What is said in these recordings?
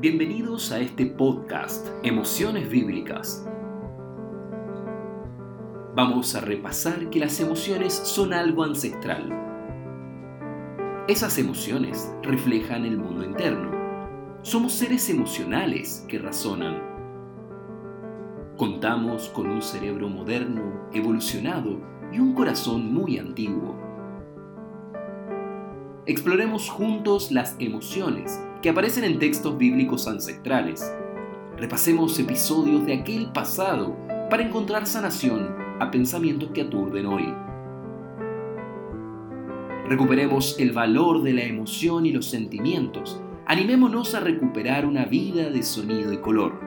Bienvenidos a este podcast, Emociones Bíblicas. Vamos a repasar que las emociones son algo ancestral. Esas emociones reflejan el mundo interno. Somos seres emocionales que razonan. Contamos con un cerebro moderno, evolucionado y un corazón muy antiguo. Exploremos juntos las emociones que aparecen en textos bíblicos ancestrales. Repasemos episodios de aquel pasado para encontrar sanación a pensamientos que aturden hoy. Recuperemos el valor de la emoción y los sentimientos. Animémonos a recuperar una vida de sonido y color.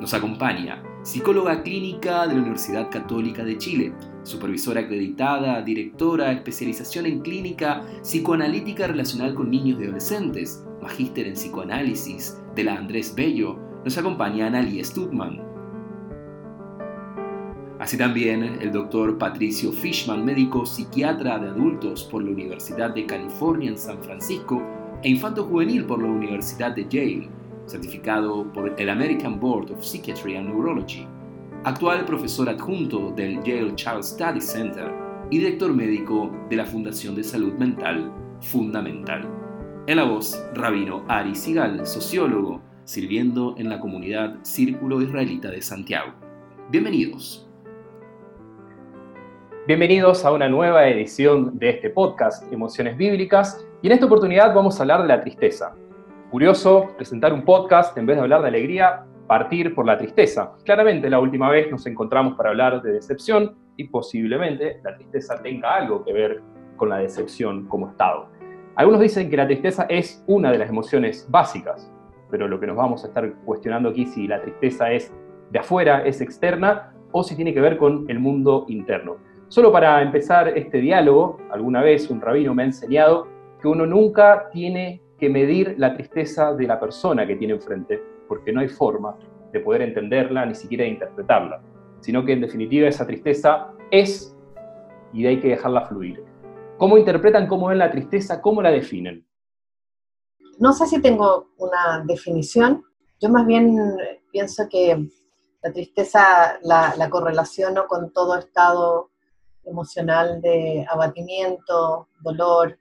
Nos acompaña psicóloga clínica de la Universidad Católica de Chile, supervisora acreditada, directora, especialización en clínica psicoanalítica relacional con niños y adolescentes, magíster en psicoanálisis de la Andrés Bello, nos acompaña Analia Stutman. Así también el doctor Patricio Fishman, médico psiquiatra de adultos por la Universidad de California en San Francisco e infanto juvenil por la Universidad de Yale, certificado por el American Board of Psychiatry and Neurology actual profesor adjunto del Yale Child Study Center y director médico de la Fundación de Salud Mental Fundamental. En la voz, Rabino Ari Sigal, sociólogo, sirviendo en la comunidad Círculo Israelita de Santiago. Bienvenidos. Bienvenidos a una nueva edición de este podcast, Emociones Bíblicas, y en esta oportunidad vamos a hablar de la tristeza. Curioso presentar un podcast en vez de hablar de alegría, partir por la tristeza. Claramente la última vez nos encontramos para hablar de decepción y posiblemente la tristeza tenga algo que ver con la decepción como estado. Algunos dicen que la tristeza es una de las emociones básicas, pero lo que nos vamos a estar cuestionando aquí si la tristeza es de afuera, es externa o si tiene que ver con el mundo interno. Solo para empezar este diálogo, alguna vez un rabino me ha enseñado que uno nunca tiene que medir la tristeza de la persona que tiene enfrente, porque no hay forma de poder entenderla ni siquiera de interpretarla, sino que en definitiva esa tristeza es y hay que dejarla fluir. ¿Cómo interpretan, cómo ven la tristeza, cómo la definen? No sé si tengo una definición, yo más bien pienso que la tristeza la, la correlaciono con todo estado emocional de abatimiento, dolor,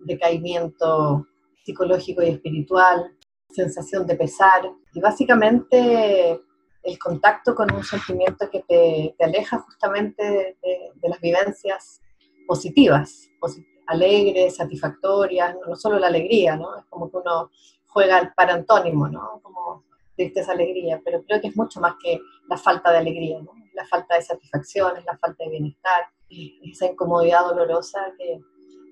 decaimiento psicológico y espiritual, sensación de pesar y básicamente el contacto con un sentimiento que te, aleja justamente de, las vivencias positivas, alegres, satisfactorias, no, solo la alegría, ¿no? Es como que uno juega el parantónimo, ¿no? Como tristeza, alegría, pero creo que es mucho más que la falta de alegría. La falta de satisfacción, es la falta de bienestar, esa incomodidad dolorosa que,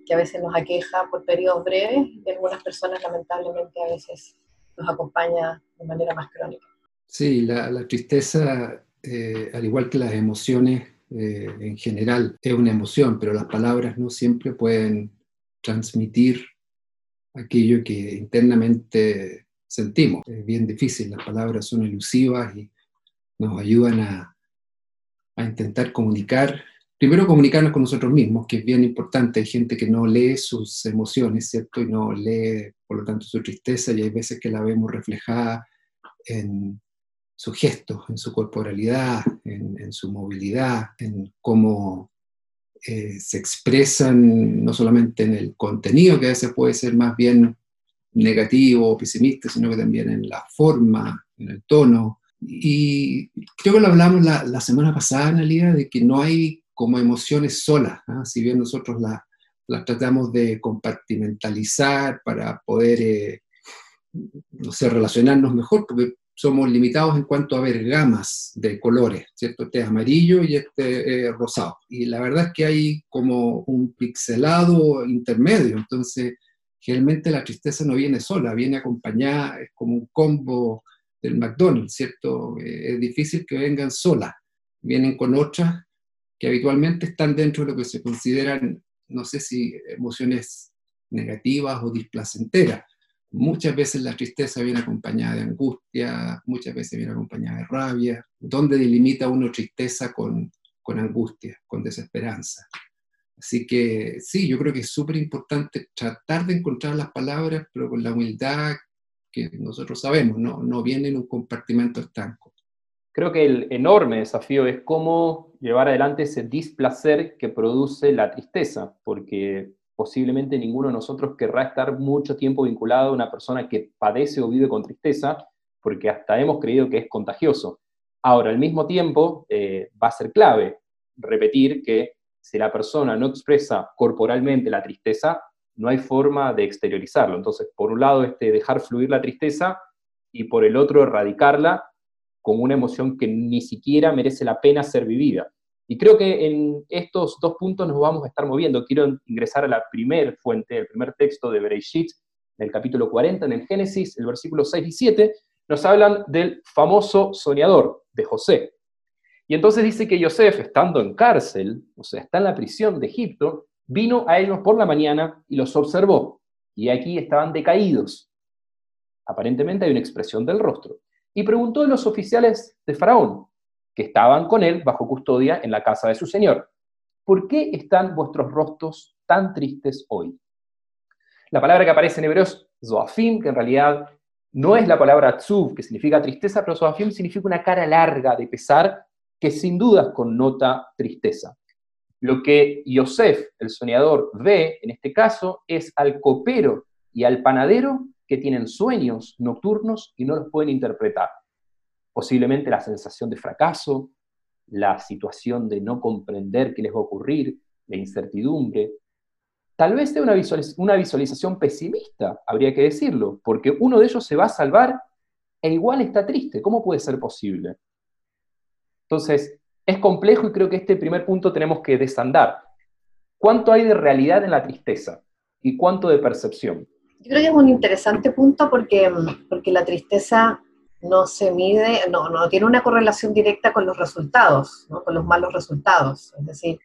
que a veces nos aqueja por periodos breves y algunas personas lamentablemente a veces nos acompaña de manera más crónica. Sí, la, tristeza, eh, al igual que las emociones eh, en general, es una emoción, pero las palabras no siempre pueden transmitir aquello que internamente sentimos. Es bien difícil, las palabras son elusivas y nos ayudan a, a intentar comunicar primero comunicarnos con nosotros mismos, que es bien importante. Hay gente que no lee sus emociones, ¿cierto? Y no lee, por lo tanto, su tristeza, y hay veces que la vemos reflejada en sus gestos, en su corporalidad, en, su movilidad, en cómo eh, se expresan, no solamente en el contenido, que a veces puede ser más bien negativo o pesimista, sino que también en la forma, en el tono. Y creo que lo hablamos la, la semana pasada, Analia, de que no hay como emociones solas, ¿ah? si bien nosotros las la tratamos de compartimentalizar para poder, eh, no sé, relacionarnos mejor, porque somos limitados en cuanto a ver gamas de colores, ¿cierto? Este es amarillo y este es rosado. Y la verdad es que hay como un pixelado intermedio, entonces generalmente la tristeza no viene sola, viene acompañada, es como un combo del McDonald's, ¿cierto? Eh, es difícil que vengan solas, vienen con otras que habitualmente están dentro de lo que se consideran, no sé si emociones negativas o displacenteras. Muchas veces la tristeza viene acompañada de angustia, muchas veces viene acompañada de rabia. ¿Dónde delimita uno tristeza con, con angustia, con desesperanza? Así que sí, yo creo que es súper importante tratar de encontrar las palabras, pero con la humildad que nosotros sabemos, no, no viene en un compartimento estanco. Creo que el enorme desafío es cómo llevar adelante ese displacer que produce la tristeza, porque posiblemente ninguno de nosotros querrá estar mucho tiempo vinculado a una persona que padece o vive con tristeza, porque hasta hemos creído que es contagioso. Ahora, al mismo tiempo, eh, va a ser clave repetir que si la persona no expresa corporalmente la tristeza, no hay forma de exteriorizarlo. Entonces, por un lado, este dejar fluir la tristeza y por el otro, erradicarla como una emoción que ni siquiera merece la pena ser vivida. Y creo que en estos dos puntos nos vamos a estar moviendo. Quiero ingresar a la primer fuente, el primer texto de Bereshit, del capítulo 40, en el Génesis, el versículo 6 y 7, nos hablan del famoso soñador de José. Y entonces dice que Yosef, estando en cárcel, o sea, está en la prisión de Egipto, vino a ellos por la mañana y los observó. Y aquí estaban decaídos. Aparentemente hay una expresión del rostro. Y preguntó a los oficiales de Faraón, que estaban con él bajo custodia en la casa de su señor, ¿por qué están vuestros rostros tan tristes hoy? La palabra que aparece en hebreo es zoafim, que en realidad no es la palabra tzuv, que significa tristeza, pero zoafim significa una cara larga de pesar que sin duda connota tristeza. Lo que Yosef, el soñador, ve en este caso es al copero y al panadero que tienen sueños nocturnos y no los pueden interpretar. Posiblemente la sensación de fracaso, la situación de no comprender qué les va a ocurrir, la incertidumbre. Tal vez sea una, una visualización pesimista, habría que decirlo, porque uno de ellos se va a salvar e igual está triste. ¿Cómo puede ser posible? Entonces, es complejo y creo que este primer punto tenemos que desandar. ¿Cuánto hay de realidad en la tristeza y cuánto de percepción? Yo creo que es un interesante punto porque, porque la tristeza no se mide, no, no tiene una correlación directa con los resultados, con los malos resultados. Es decir,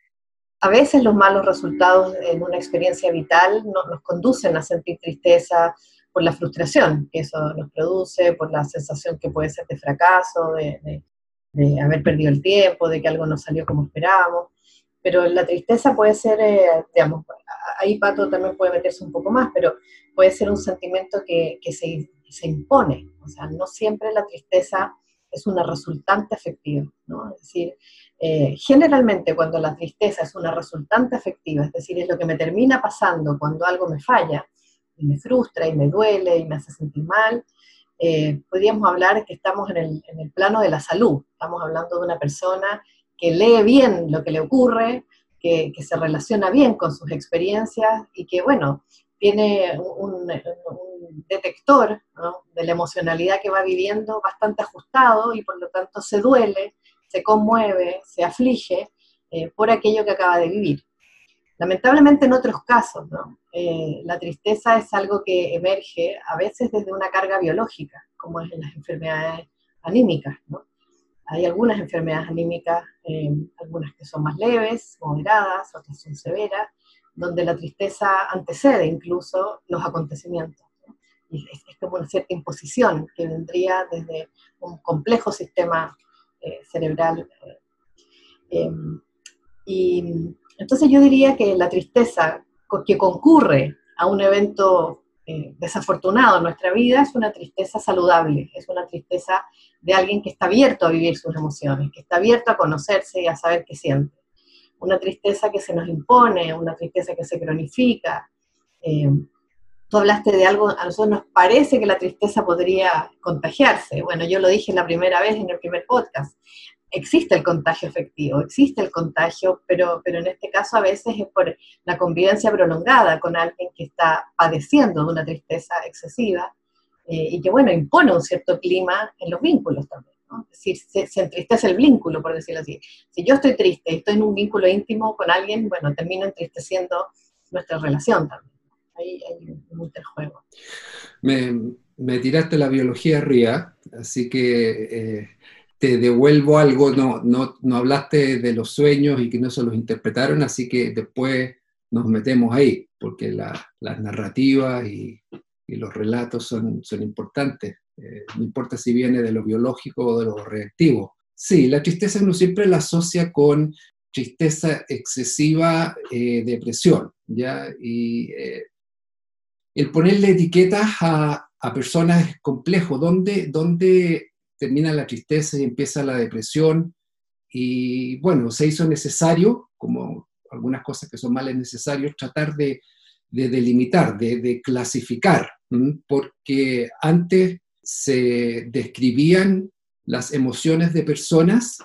a veces los malos resultados en una experiencia vital nos conducen a sentir tristeza por la frustración que eso nos produce, por la sensación que puede ser de fracaso, de, de haber perdido el tiempo, de que algo no salió como esperábamos. Pero la tristeza puede ser, eh, digamos, ahí Pato también puede meterse un poco más, pero puede ser un sentimiento que, que se, se, impone. O sea, no siempre la tristeza es una resultante afectiva, ¿no? Es decir, eh, generalmente cuando la tristeza es una resultante afectiva, es decir, es lo que me termina pasando cuando algo me falla, y me frustra, y me duele, y me hace sentir mal, eh, podríamos hablar que estamos en el, en el, plano de la salud. Estamos hablando de una persona que lee bien lo que le ocurre, que, se relaciona bien con sus experiencias y que, bueno, tiene un, detector de la emocionalidad que va viviendo bastante ajustado y por lo tanto se duele, se conmueve, se aflige eh, por aquello que acaba de vivir. Lamentablemente en otros casos, eh, la tristeza es algo que emerge a veces desde una carga biológica, como es en las enfermedades anímicas. Hay algunas enfermedades anímicas, eh, algunas que son más leves, moderadas, otras son severas, donde la tristeza antecede incluso los acontecimientos. Y es, como una cierta imposición que vendría desde un complejo sistema eh, cerebral. y entonces yo diría que la tristeza que concurre a un evento eh, desafortunado en nuestra vida es una tristeza saludable, es una tristeza de alguien que está abierto a vivir sus emociones, que está abierto a conocerse y a saber qué siente. Una tristeza que se nos impone, una tristeza que se cronifica. Eh, tú hablaste de algo, a nosotros nos parece que la tristeza podría contagiarse. Bueno, yo lo dije la primera vez en el primer podcast existe el contagio efectivo, existe el contagio, pero, pero en este caso a veces es por la convivencia prolongada con alguien que está padeciendo de una tristeza excesiva eh, y que, bueno, impone un cierto clima en los vínculos también. ¿no? Es se, entristece el vínculo, por decirlo así. Si yo estoy triste y estoy en un vínculo íntimo con alguien, bueno, termino entristeciendo nuestra relación también. Ahí hay un interjuego. Me, tiraste la biología ría, así que... Eh, te devuelvo algo, no, no, no hablaste de los sueños y que no se los interpretaron, así que después nos metemos ahí, porque las narrativas y, los relatos son, son importantes, eh, no importa si viene de lo biológico o de lo reactivo. Sí, la tristeza uno siempre la asocia con tristeza excesiva, eh, depresión, ¿ya? Y eh, el ponerle etiquetas a, a personas es complejo, ¿dónde, ¿dónde termina la tristeza y empieza la depresión? Y bueno, se hizo necesario, como algunas cosas que son males necesarios, tratar de, de delimitar, de, de clasificar, porque antes se describían las emociones de personas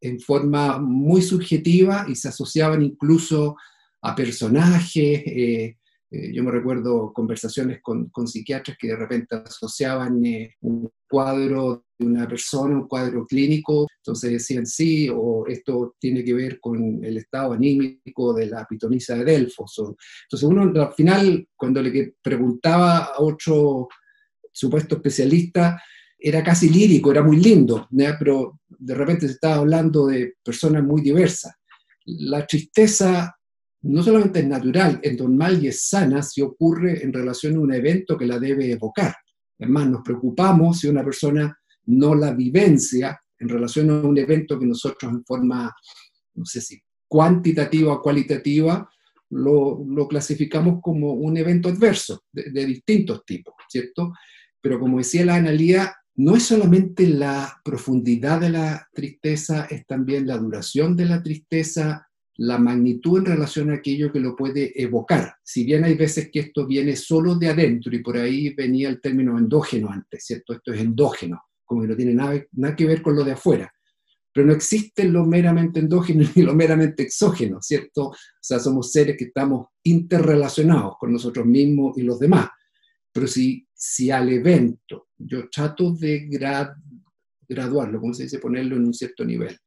en forma muy subjetiva y se asociaban incluso a personajes. Eh, eh, yo me recuerdo conversaciones con, con, psiquiatras que de repente asociaban eh, un cuadro de una persona, un cuadro clínico, entonces decían sí, o esto tiene que ver con el estado anímico de la pitonisa de Delfos. entonces uno al final, cuando le preguntaba a otro supuesto especialista, era casi lírico, era muy lindo, pero de repente se estaba hablando de personas muy diversas. La tristeza no solamente es natural, es normal y es sana si ocurre en relación a un evento que la debe evocar. Además, nos preocupamos si una persona no la vivencia en relación a un evento que nosotros en forma, no sé si cuantitativa o cualitativa, lo, lo clasificamos como un evento adverso de, de distintos tipos, ¿cierto? Pero como decía la analía, no es solamente la profundidad de la tristeza, es también la duración de la tristeza, la magnitud en relación a aquello que lo puede evocar. Si bien hay veces que esto viene solo de adentro y por ahí venía el término endógeno antes, ¿cierto? Esto es endógeno, como que no tiene nada, nada que ver con lo de afuera. Pero no existe lo meramente endógeno ni lo meramente exógeno, ¿cierto? O sea, somos seres que estamos interrelacionados con nosotros mismos y los demás. Pero si, si al evento yo trato de graduarlo, como se dice, ponerlo en un cierto nivel,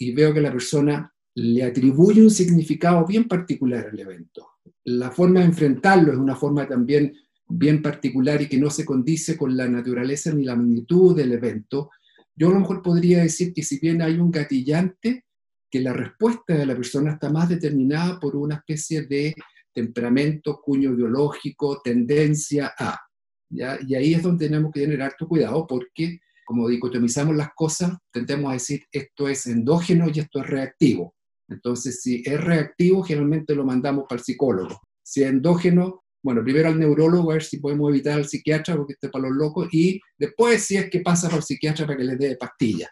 y veo que la persona le atribuye un significado bien particular al evento. La forma de enfrentarlo es una forma también bien particular y que no se condice con la naturaleza ni la magnitud del evento. Yo a lo mejor podría decir que si bien hay un gatillante, que la respuesta de la persona está más determinada por una especie de temperamento, cuño biológico, tendencia a. Y ahí es donde tenemos que tener harto cuidado porque, como dicotomizamos las cosas, tendemos a decir esto es endógeno y esto es reactivo. Entonces, si es reactivo, generalmente lo mandamos para el psicólogo. Si es endógeno, bueno, primero al neurólogo a ver si podemos evitar al psiquiatra porque esté para los locos y después si es que pasa para el psiquiatra para que le dé pastillas.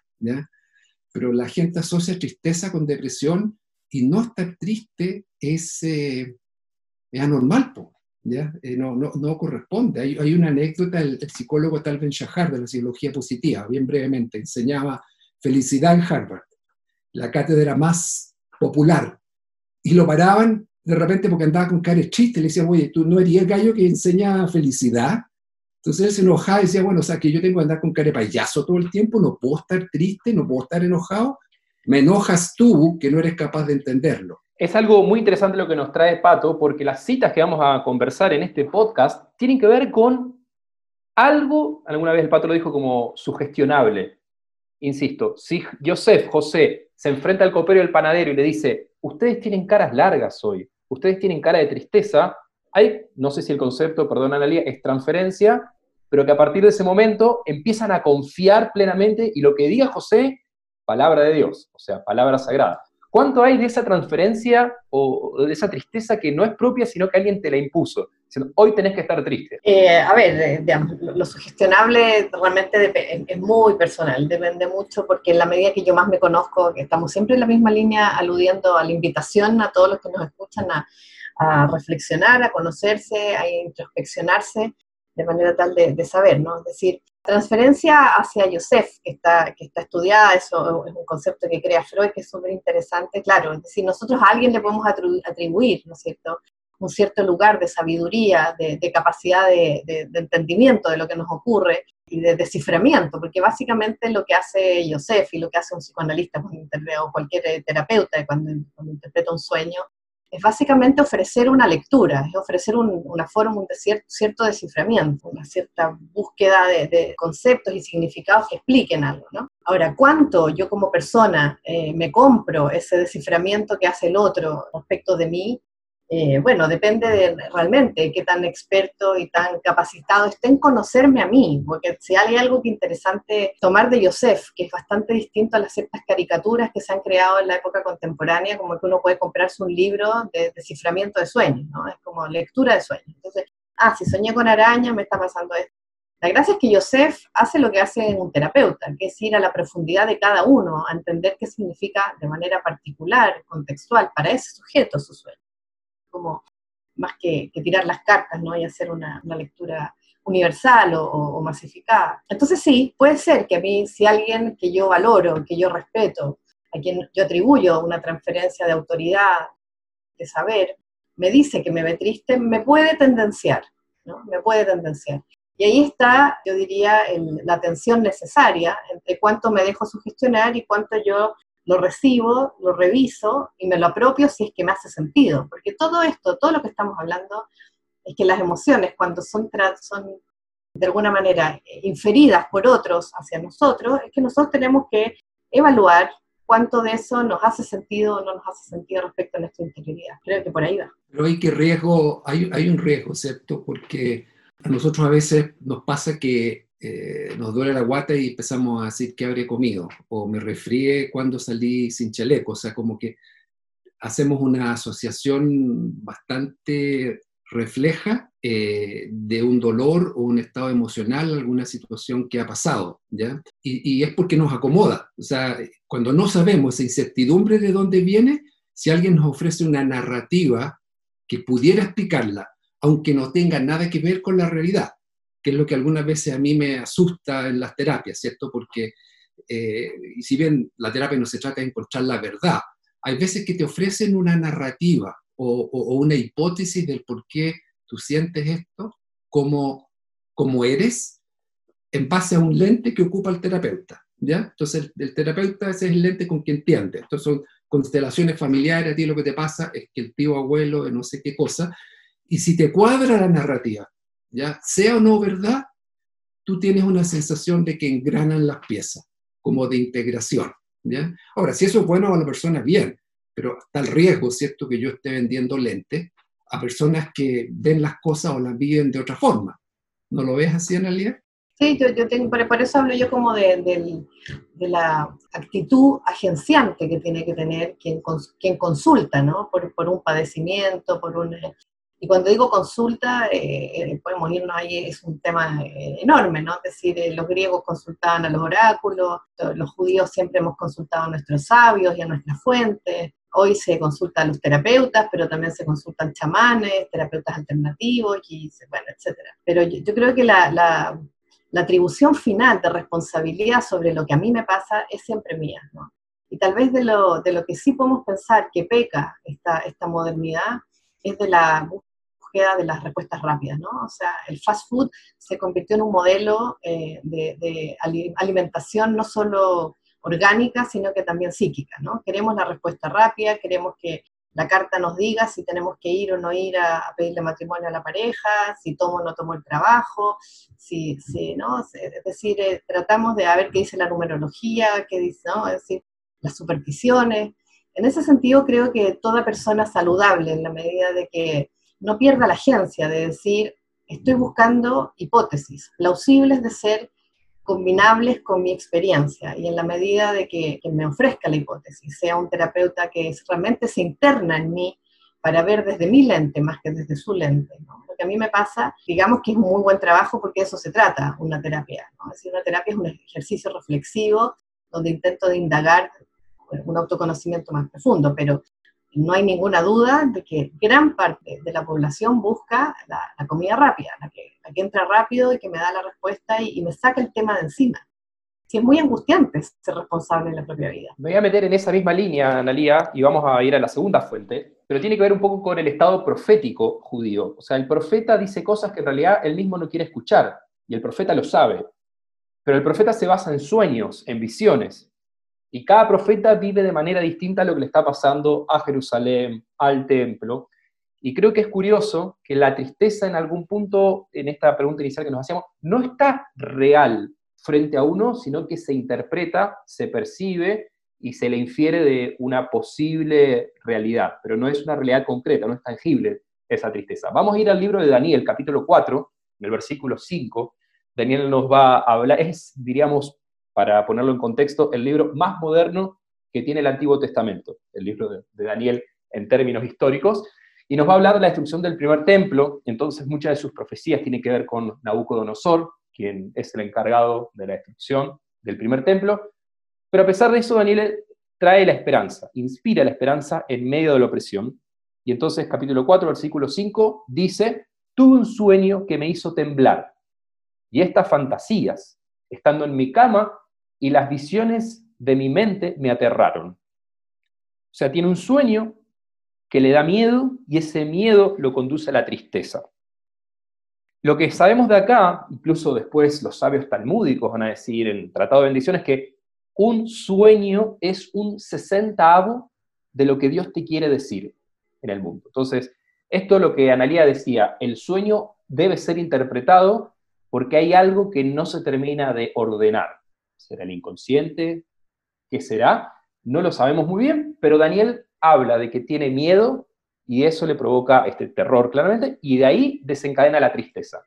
Pero la gente asocia tristeza con depresión y no estar triste es, eh, es anormal, ¿ya? Eh, no, no, no, corresponde. Hay, hay una anécdota, el, psicólogo Tal Ben Shahar de la psicología positiva, bien brevemente, enseñaba felicidad en Harvard, la cátedra más popular, y lo paraban de repente porque andaba con cara chiste, le decía, oye, tú no eres el gallo que enseña felicidad. Entonces él se enojaba y decía, bueno, o sea, que yo tengo que andar con cara de payaso todo el tiempo, no puedo estar triste, no puedo estar enojado. Me enojas tú que no eres capaz de entenderlo. Es algo muy interesante lo que nos trae Pato, porque las citas que vamos a conversar en este podcast tienen que ver con algo, alguna vez el Pato lo dijo como sugestionable. Insisto, si Joseph, José, se enfrenta al copero y al panadero y le dice, ustedes tienen caras largas hoy, ustedes tienen cara de tristeza, hay, no sé si el concepto, perdón Analia, es transferencia, pero que a partir de ese momento empiezan a confiar plenamente y lo que diga José, palabra de Dios, o sea, palabra sagrada. ¿Cuánto hay de esa transferencia o de esa tristeza que no es propia, sino que alguien te la impuso? Hoy tenés que estar triste. Eh, a ver, eh, digamos, lo sugestionable realmente es muy personal, depende mucho, porque en la medida que yo más me conozco, estamos siempre en la misma línea, aludiendo a la invitación a todos los que nos escuchan a, a reflexionar, a conocerse, a introspeccionarse, de manera tal de, de saber, ¿no? Es decir, transferencia hacia Joseph, que está, que está estudiada, eso es un concepto que crea Freud, que es súper interesante, claro, es decir, nosotros a alguien le podemos atribuir, ¿no es cierto?, un cierto lugar de sabiduría, de, capacidad de, entendimiento de lo que nos ocurre y de desciframiento, porque básicamente lo que hace Joseph y lo que hace un psicoanalista o cualquier terapeuta cuando, cuando interpreta un sueño es básicamente ofrecer una lectura, es ofrecer una forma, un cierto, cierto desciframiento, una cierta búsqueda de, conceptos y significados que expliquen algo, ¿no? Ahora, ¿cuánto yo como persona eh, me compro ese desciframiento que hace el otro respecto de mí? Eh, bueno, depende de realmente qué tan experto y tan capacitado esté en conocerme a mí, porque si hay algo que interesante tomar de Joseph, que es bastante distinto a las ciertas caricaturas que se han creado en la época contemporánea, como que uno puede comprarse un libro de desciframiento de sueños, ¿no? Es como lectura de sueños. Entonces, ah, si soñé con araña, me está pasando esto. La gracia es que Joseph hace lo que hace un terapeuta, que es ir a la profundidad de cada uno, a entender qué significa de manera particular, contextual, para ese sujeto su sueño más que, tirar las cartas, ¿no? Y hacer una, lectura universal o, masificada. Entonces sí, puede ser que a mí, si alguien que yo valoro, que yo respeto, a quien yo atribuyo una transferencia de autoridad, de saber, me dice que me ve triste, me puede tendenciar, ¿no? Me puede tendenciar. Y ahí está, yo diría, la tensión necesaria entre cuánto me dejo sugestionar y cuánto yo lo recibo, lo reviso y me lo apropio si es que me hace sentido. Porque todo esto, todo lo que estamos hablando, es que las emociones cuando son, son de alguna manera inferidas por otros hacia nosotros, es que nosotros tenemos que evaluar cuánto de eso nos hace sentido o no nos hace sentido respecto a nuestra interioridad. Creo que por ahí va. Pero hay que riesgo, hay, hay un riesgo, ¿cierto? Porque a nosotros a veces nos pasa que eh, nos duele la guata y empezamos a decir qué habré comido, o me refríe cuando salí sin chaleco, o sea, como que hacemos una asociación bastante refleja eh, de un dolor o un estado emocional, alguna situación que ha pasado, ¿ya? Y, y, es porque nos acomoda, o sea, cuando no sabemos esa incertidumbre de dónde viene, si alguien nos ofrece una narrativa que pudiera explicarla, aunque no tenga nada que ver con la realidad, que es lo que algunas veces a mí me asusta en las terapias, ¿cierto? Porque, eh, si bien la terapia no se trata de encontrar la verdad, hay veces que te ofrecen una narrativa o, una hipótesis del por qué tú sientes esto como, como eres en base a un lente que ocupa el terapeuta. ¿ya? Entonces, el, terapeuta ese es el lente con quien entiende. Entonces, son constelaciones familiares, a ti lo que te pasa es que el tío abuelo, no sé qué cosa, y si te cuadra la narrativa ¿ya? Sea o no verdad, tú tienes una sensación de que engranan las piezas, como de integración, ¿ya? Ahora, si eso es bueno a la persona, bien, pero está el riesgo, ¿cierto?, que yo esté vendiendo lentes a personas que ven las cosas o las viven de otra forma. ¿No lo ves así, Analia? Sí, yo, yo tengo, por eso hablo yo como de, de, la actitud agenciante que tiene que tener quien, quien consulta, ¿no? Por, por, un padecimiento, por un, y cuando digo consulta, eh, eh, podemos irnos ahí, es un tema eh, enorme, ¿no? Es decir, los griegos consultaban a los oráculos, los judíos siempre hemos consultado a nuestros sabios y a nuestras fuentes, hoy se consulta a los terapeutas, pero también se consultan chamanes, terapeutas alternativos, y, bueno, etc. Pero yo, creo que la, la, la, atribución final de responsabilidad sobre lo que a mí me pasa es siempre mía, ¿no? Y tal vez de lo, de lo que sí podemos pensar que peca esta, esta modernidad es de la de las respuestas rápidas, ¿no? O sea, el fast food se convirtió en un modelo eh, de, alimentación no solo orgánica, sino que también psíquica, ¿no? Queremos la respuesta rápida, queremos que la carta nos diga si tenemos que ir o no ir a, pedirle matrimonio a la pareja, si tomo o no tomo el trabajo, si, si ¿no? Es decir, eh, tratamos de ver qué dice la numerología, qué dice, ¿no? Es decir, las supersticiones. En ese sentido, creo que toda persona saludable, en la medida de que no pierda la agencia de decir, estoy buscando hipótesis plausibles de ser combinables con mi experiencia y en la medida de que, me ofrezca la hipótesis, sea un terapeuta que realmente se interna en mí para ver desde mi lente más que desde su lente. Lo que a mí me pasa, digamos que es un muy buen trabajo porque eso se trata, una terapia. Es decir, una terapia es un ejercicio reflexivo donde intento de indagar un autoconocimiento más profundo, pero no hay ninguna duda de que gran parte de la población busca la, comida rápida, la que, entra rápido y que me da la respuesta y, me saca el tema de encima. Sí, es muy angustiante ser responsable en la propia vida. Me voy a meter en esa misma línea, Analía, y vamos a ir a la segunda fuente, pero tiene que ver un poco con el estado profético judío. O sea, el profeta dice cosas que en realidad él mismo no quiere escuchar, y el profeta lo sabe. Pero el profeta se basa en sueños, en visiones. Y cada profeta vive de manera distinta lo que le está pasando a Jerusalén, al templo. Y creo que es curioso que la tristeza en algún punto, en esta pregunta inicial que nos hacíamos, no está real frente a uno, sino que se interpreta, se percibe y se le infiere de una posible realidad, pero no es una realidad concreta, no es tangible esa tristeza. Vamos a ir al libro de Daniel, capítulo 4, en el versículo 5. Daniel nos va a hablar, es, diríamos, para ponerlo en contexto, el libro más moderno que tiene el Antiguo Testamento, el libro de, Daniel en términos históricos, y nos va a hablar de la destrucción del primer templo, entonces muchas de sus profecías tienen que ver con Nabucodonosor, quien es el encargado de la destrucción del primer templo, pero a pesar de eso Daniel trae la esperanza, inspira la esperanza en medio de la opresión, y entonces capítulo 4, versículo 5 dice, tuve un sueño que me hizo temblar, y estas fantasías, estando en mi cama, y las visiones de mi mente me aterraron. O sea, tiene un sueño que le da miedo y ese miedo lo conduce a la tristeza. Lo que sabemos de acá, incluso después los sabios talmúdicos van a decir en Tratado de Bendiciones, que un sueño es un sesentavo de lo que Dios te quiere decir en el mundo. Entonces, esto es lo que Analía decía, el sueño debe ser interpretado porque hay algo que no se termina de ordenar. ¿Será el inconsciente? ¿Qué será? No lo sabemos muy bien, pero Daniel habla de que tiene miedo y eso le provoca este terror claramente y de ahí desencadena la tristeza.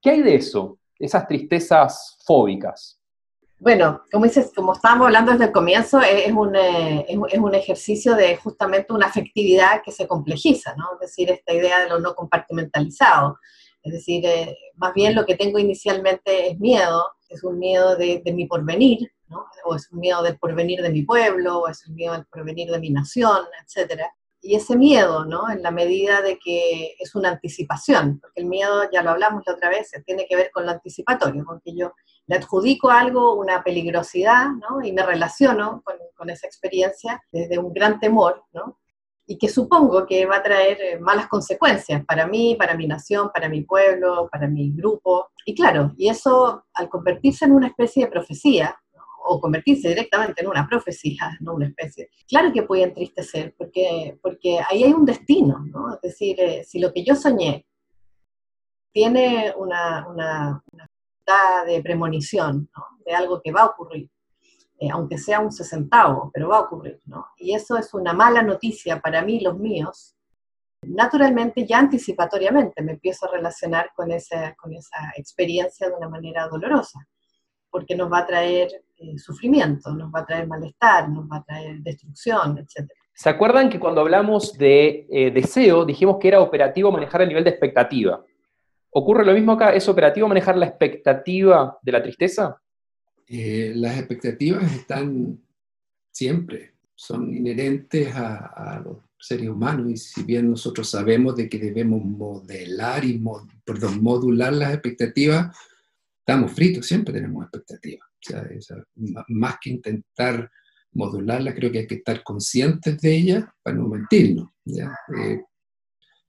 ¿Qué hay de eso? Esas tristezas fóbicas. Bueno, como dices, como estábamos hablando desde el comienzo, es un, eh, un ejercicio de justamente una afectividad que se complejiza, ¿no? Es decir, esta idea de lo no compartimentalizado. Es decir, eh, más bien lo que tengo inicialmente es miedo, es un miedo de, mi porvenir, o es un miedo del porvenir de mi pueblo, o es un miedo del porvenir de mi nación, etc. Y ese miedo, ¿no? En la medida de que es una anticipación, porque el miedo, ya lo hablamos la otra vez, tiene que ver con lo anticipatorio, con que yo le adjudico algo una peligrosidad, ¿no? Y me relaciono con, con esa experiencia desde un gran temor, ¿no? Y que supongo que va a traer eh, malas consecuencias para mí, para mi nación, para mi pueblo, para mi grupo. Y claro, y eso al convertirse en una especie de profecía, o convertirse directamente en una profecía, no una especie, claro que puede entristecer, porque, porque ahí hay un destino, ¿no? Es decir, eh, si lo que yo soñé tiene una, una, de premonición, ¿no? de algo que va a ocurrir, eh, aunque sea un sesentavo, pero va a ocurrir, ¿no? Y eso es una mala noticia para mí los míos. Naturalmente, ya anticipatoriamente me empiezo a relacionar con esa, con esa experiencia de una manera dolorosa porque nos va a traer eh, sufrimiento, nos va a traer malestar, nos va a traer destrucción, etc. ¿Se acuerdan que cuando hablamos de eh, deseo dijimos que era operativo manejar el nivel de expectativa? ¿Ocurre lo mismo acá? ¿Es operativo manejar la expectativa de la tristeza? Eh, las expectativas están siempre, son inherentes a, a, los seres humanos y si bien nosotros sabemos de que debemos modelar y perdón, modular las expectativas, estamos fritos, siempre tenemos expectativas. O sea, más que intentar modularla, creo que hay que estar conscientes de ella para no mentirnos. Eh,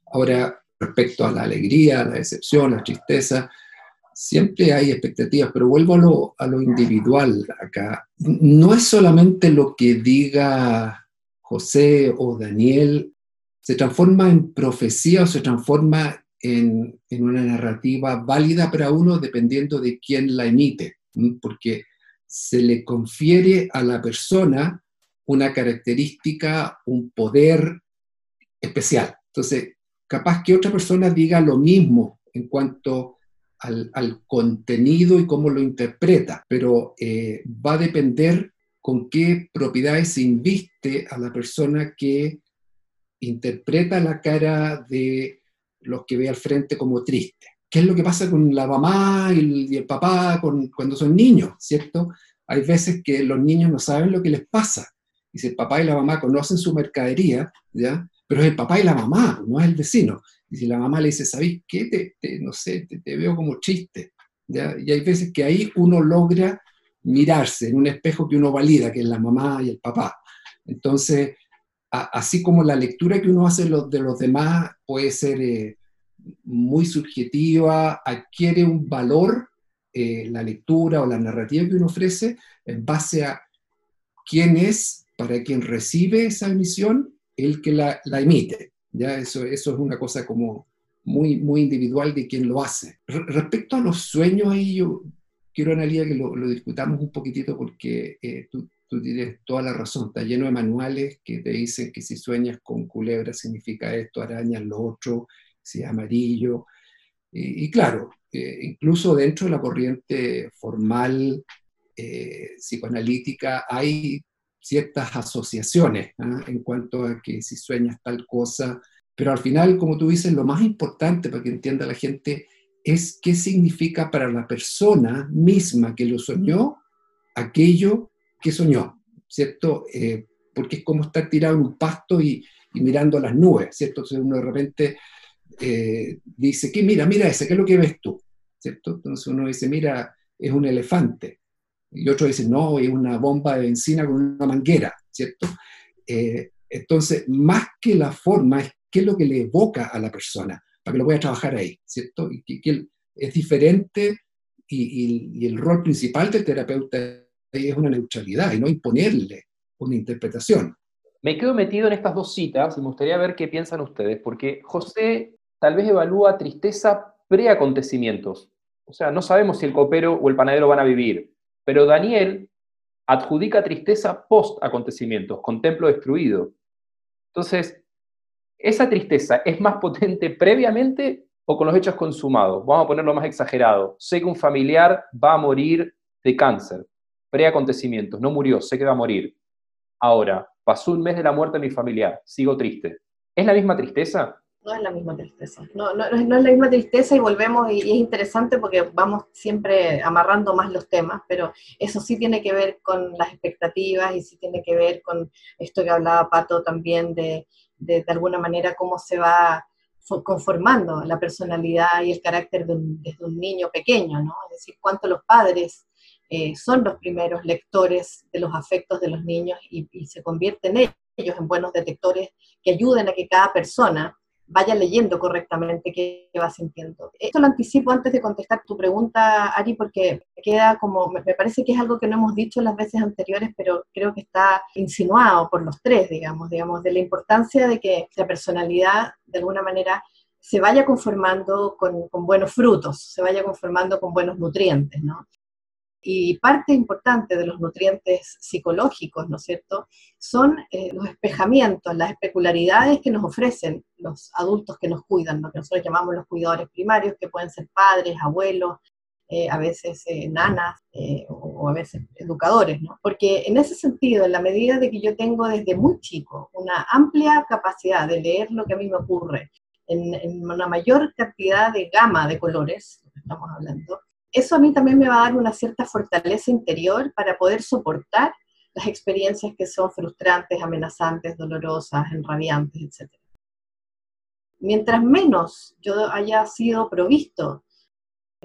ahora, respecto a la alegría, la decepción, la tristeza, siempre hay expectativas, pero vuelvo a lo, individual acá. No es solamente lo que diga José o Daniel, se transforma en profecía o se transforma en, una narrativa válida para uno dependiendo de quién la emite, porque se le confiere a la persona una característica, un poder especial. Entonces, capaz que otra persona diga lo mismo en cuanto al, contenido y cómo lo interpreta, pero eh, va a depender con qué propiedades inviste a la persona que interpreta la cara de los que ve al frente como triste. ¿Qué es lo que pasa con la mamá y el, papá cuando son niños, cierto? Hay veces que los niños no saben lo que les pasa. Y si el papá y la mamá conocen su mercadería, ¿ya? Pero es el papá y la mamá, no es el vecino. Y si la mamá le dice, ¿sabéis qué? Te, no sé, te, veo como triste. ¿ya? Y hay veces que ahí uno logra mirarse en un espejo que uno valida, que es la mamá y el papá. Entonces, así como la lectura que uno hace de los demás puede ser eh, muy subjetiva, adquiere un valor eh, la lectura o la narrativa que uno ofrece en base a quién es, para quien recibe esa emisión, el que la, emite. ¿Ya? Eso, eso es una cosa como muy, muy individual de quien lo hace. respecto a los sueños, ahí yo quiero, Analia, que lo, discutamos un poquitito porque eh, tú tú tienes toda la razón, está lleno de manuales que te dicen que si sueñas con culebra significa esto, araña lo otro, si es amarillo. Y, claro, eh, incluso dentro de la corriente formal eh, psicoanalítica hay ciertas asociaciones ¿ah? en cuanto a que si sueñas tal cosa, pero al final, como tú dices, lo más importante para que entienda la gente es qué significa para la persona misma que lo soñó aquello que soñó, ¿cierto? Eh, porque es como estar tirado en un pasto y, mirando las nubes, ¿cierto? Entonces uno de repente eh, dice, ¿qué mira, mira ese, ¿qué es lo que ves tú? ¿Cierto? Entonces uno dice, mira, es un elefante. Y otro dice, no, es una bomba de benzina con una manguera, ¿cierto? Eh, entonces, más que la forma, es qué es lo que le evoca a la persona, para que lo pueda trabajar ahí, ¿cierto? Y que, es diferente y, y, el rol principal del terapeuta es una neutralidad y no imponerle una interpretación. Me quedo metido en estas dos citas y me gustaría ver qué piensan ustedes, porque José tal vez evalúa tristeza pre-acontecimientos. O sea, no sabemos si el copero o el panadero van a vivir, pero Daniel adjudica tristeza post-acontecimientos, con templo destruido. Entonces, ¿esa tristeza es más potente previamente o con los hechos consumados? Vamos a ponerlo más exagerado. Sé que un familiar va a morir de cáncer pre-acontecimientos, no murió, sé que va a morir. Ahora, pasó un mes de la muerte de mi familiar, sigo triste. ¿Es la misma tristeza? No es la misma tristeza, no, no, es la misma tristeza y volvemos, y, es interesante porque vamos siempre amarrando más los temas, pero eso sí tiene que ver con las expectativas y sí tiene que ver con esto que hablaba Pato también de, de, alguna manera cómo se va conformando la personalidad y el carácter de un, desde un niño pequeño, ¿no? Es decir, cuánto los padres eh, son los primeros lectores de los afectos de los niños y, se convierten ellos en buenos detectores que ayuden a que cada persona vaya leyendo correctamente qué va sintiendo. Esto lo anticipo antes de contestar tu pregunta, Ari, porque queda como, me parece que es algo que no hemos dicho las veces anteriores, pero creo que está insinuado por los tres, digamos, digamos, de la importancia de que la personalidad, de alguna manera, se vaya conformando con, con buenos frutos, se vaya conformando con buenos nutrientes, ¿no? Y parte importante de los nutrientes psicológicos, ¿no es cierto?, son eh, los espejamientos, las especularidades que nos ofrecen los adultos que nos cuidan, lo que nosotros llamamos los cuidadores primarios, que pueden ser padres, abuelos, eh, a veces eh, nanas o, a veces educadores, ¿no? Porque en ese sentido, en la medida de que yo tengo desde muy chico una amplia capacidad de leer lo que a mí me ocurre en, en una mayor cantidad de gama de colores, estamos hablando, eso a mí también me va a dar una cierta fortaleza interior para poder soportar las experiencias que son frustrantes, amenazantes, dolorosas, enrabiantes, etc. Mientras menos yo haya sido provisto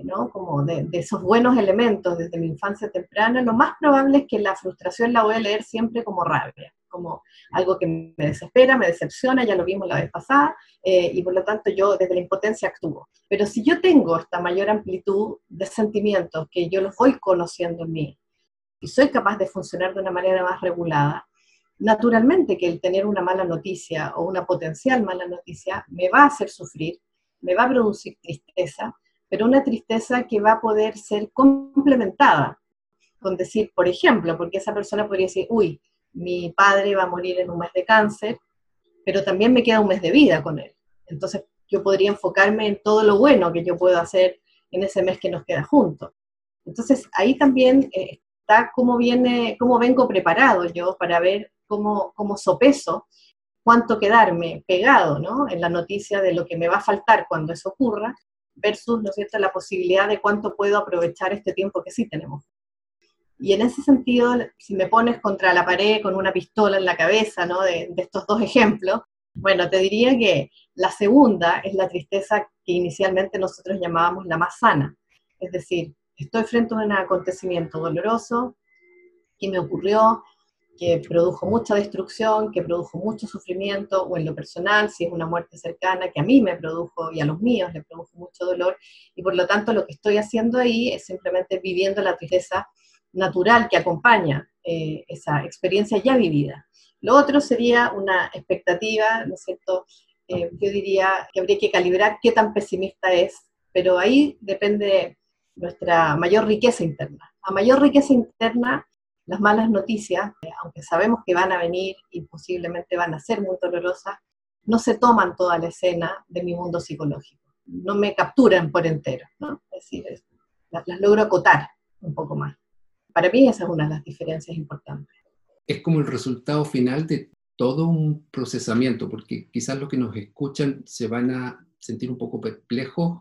¿no? como de, esos buenos elementos desde mi infancia temprana, lo más probable es que la frustración la voy a leer siempre como rabia como algo que me desespera, me decepciona, ya lo vimos la vez pasada, eh, y por lo tanto yo desde la impotencia actúo. Pero si yo tengo esta mayor amplitud de sentimientos que yo los voy conociendo en mí, y soy capaz de funcionar de una manera más regulada, naturalmente que el tener una mala noticia o una potencial mala noticia me va a hacer sufrir, me va a producir tristeza, pero una tristeza que va a poder ser complementada con decir, por ejemplo, porque esa persona podría decir, uy, mi padre va a morir en un mes de cáncer, pero también me queda un mes de vida con él. Entonces yo podría enfocarme en todo lo bueno que yo puedo hacer en ese mes que nos queda juntos. Entonces ahí también eh, está cómo viene, cómo vengo preparado yo para ver cómo, cómo sopeso cuánto quedarme pegado ¿no? en la noticia de lo que me va a faltar cuando eso ocurra, versus, ¿no es cierto?, la posibilidad de cuánto puedo aprovechar este tiempo que sí tenemos. Y en ese sentido, si me pones contra la pared con una pistola en la cabeza, ¿no? De, estos dos ejemplos, bueno, te diría que la segunda es la tristeza que inicialmente nosotros llamábamos la más sana. Es decir, estoy frente a un acontecimiento doloroso que me ocurrió, que produjo mucha destrucción, que produjo mucho sufrimiento, o en lo personal, si es una muerte cercana, que a mí me produjo y a los míos le produjo mucho dolor, y por lo tanto lo que estoy haciendo ahí es simplemente viviendo la tristeza natural que acompaña eh, esa experiencia ya vivida. Lo otro sería una expectativa, ¿no es cierto? Eh, yo diría que habría que calibrar qué tan pesimista es, pero ahí depende nuestra mayor riqueza interna. A mayor riqueza interna, las malas noticias, eh, aunque sabemos que van a venir y posiblemente van a ser muy dolorosas, no se toman toda la escena de mi mundo psicológico. No me capturan por entero, ¿no? Es decir, las, las logro acotar un poco más. Para mí esa es una de las diferencias importantes. Es como el resultado final de todo un procesamiento, porque quizás los que nos escuchan se van a sentir un poco perplejos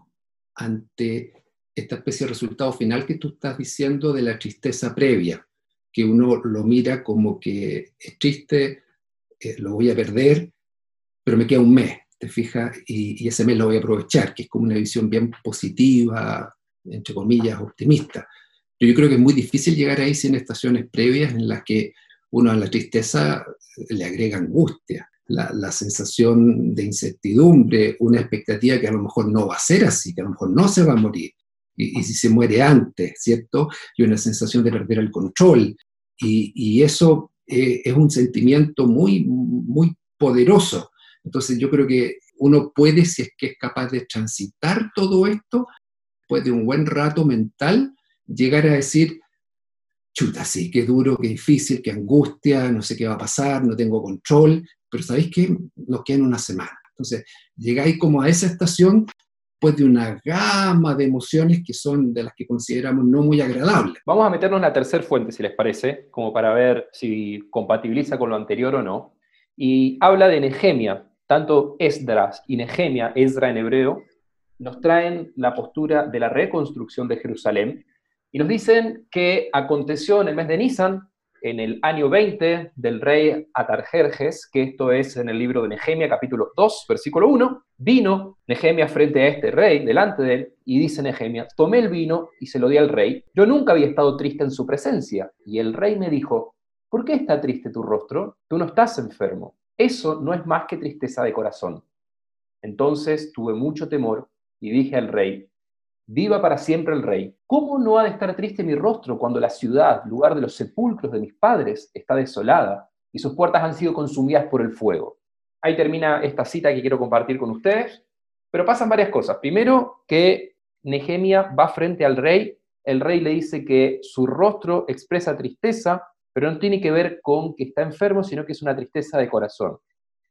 ante esta especie de resultado final que tú estás diciendo de la tristeza previa, que uno lo mira como que es triste, eh, lo voy a perder, pero me queda un mes, te fijas, y, ese mes lo voy a aprovechar, que es como una visión bien positiva, entre comillas, optimista. Pero yo creo que es muy difícil llegar ahí sin estaciones previas en las que uno a la tristeza le agrega angustia, la, sensación de incertidumbre, una expectativa que a lo mejor no va a ser así, que a lo mejor no se va a morir, y, si se muere antes, ¿cierto? Y una sensación de perder el control. Y, eso eh, es un sentimiento muy, muy poderoso. Entonces yo creo que uno puede, si es que es capaz de transitar todo esto, puede un buen rato mental llegar a decir, chuta, sí, qué duro, qué difícil, qué angustia, no sé qué va a pasar, no tengo control, pero ¿sabéis qué? Nos quedan una semana. Entonces, llegáis como a esa estación después de una gama de emociones que son de las que consideramos no muy agradables. Vamos a meternos en la tercera fuente, si les parece, como para ver si compatibiliza con lo anterior o no. Y habla de Nehemia. Tanto Esdras y Nehemia, Esdra en hebreo, nos traen la postura de la reconstrucción de Jerusalén y nos dicen que aconteció en el mes de Nisan, en el año 20 del rey Atarjerjes, que esto es en el libro de Nehemia, capítulo 2, versículo 1, vino Nehemia frente a este rey, delante de él, y dice Nehemia, tomé el vino y se lo di al rey. Yo nunca había estado triste en su presencia. Y el rey me dijo, ¿por qué está triste tu rostro? Tú no estás enfermo. Eso no es más que tristeza de corazón. Entonces tuve mucho temor y dije al rey, Viva para siempre el rey. ¿Cómo no ha de estar triste mi rostro cuando la ciudad, lugar de los sepulcros de mis padres, está desolada y sus puertas han sido consumidas por el fuego? Ahí termina esta cita que quiero compartir con ustedes, pero pasan varias cosas. Primero, que Nehemia va frente al rey, el rey le dice que su rostro expresa tristeza, pero no tiene que ver con que está enfermo, sino que es una tristeza de corazón.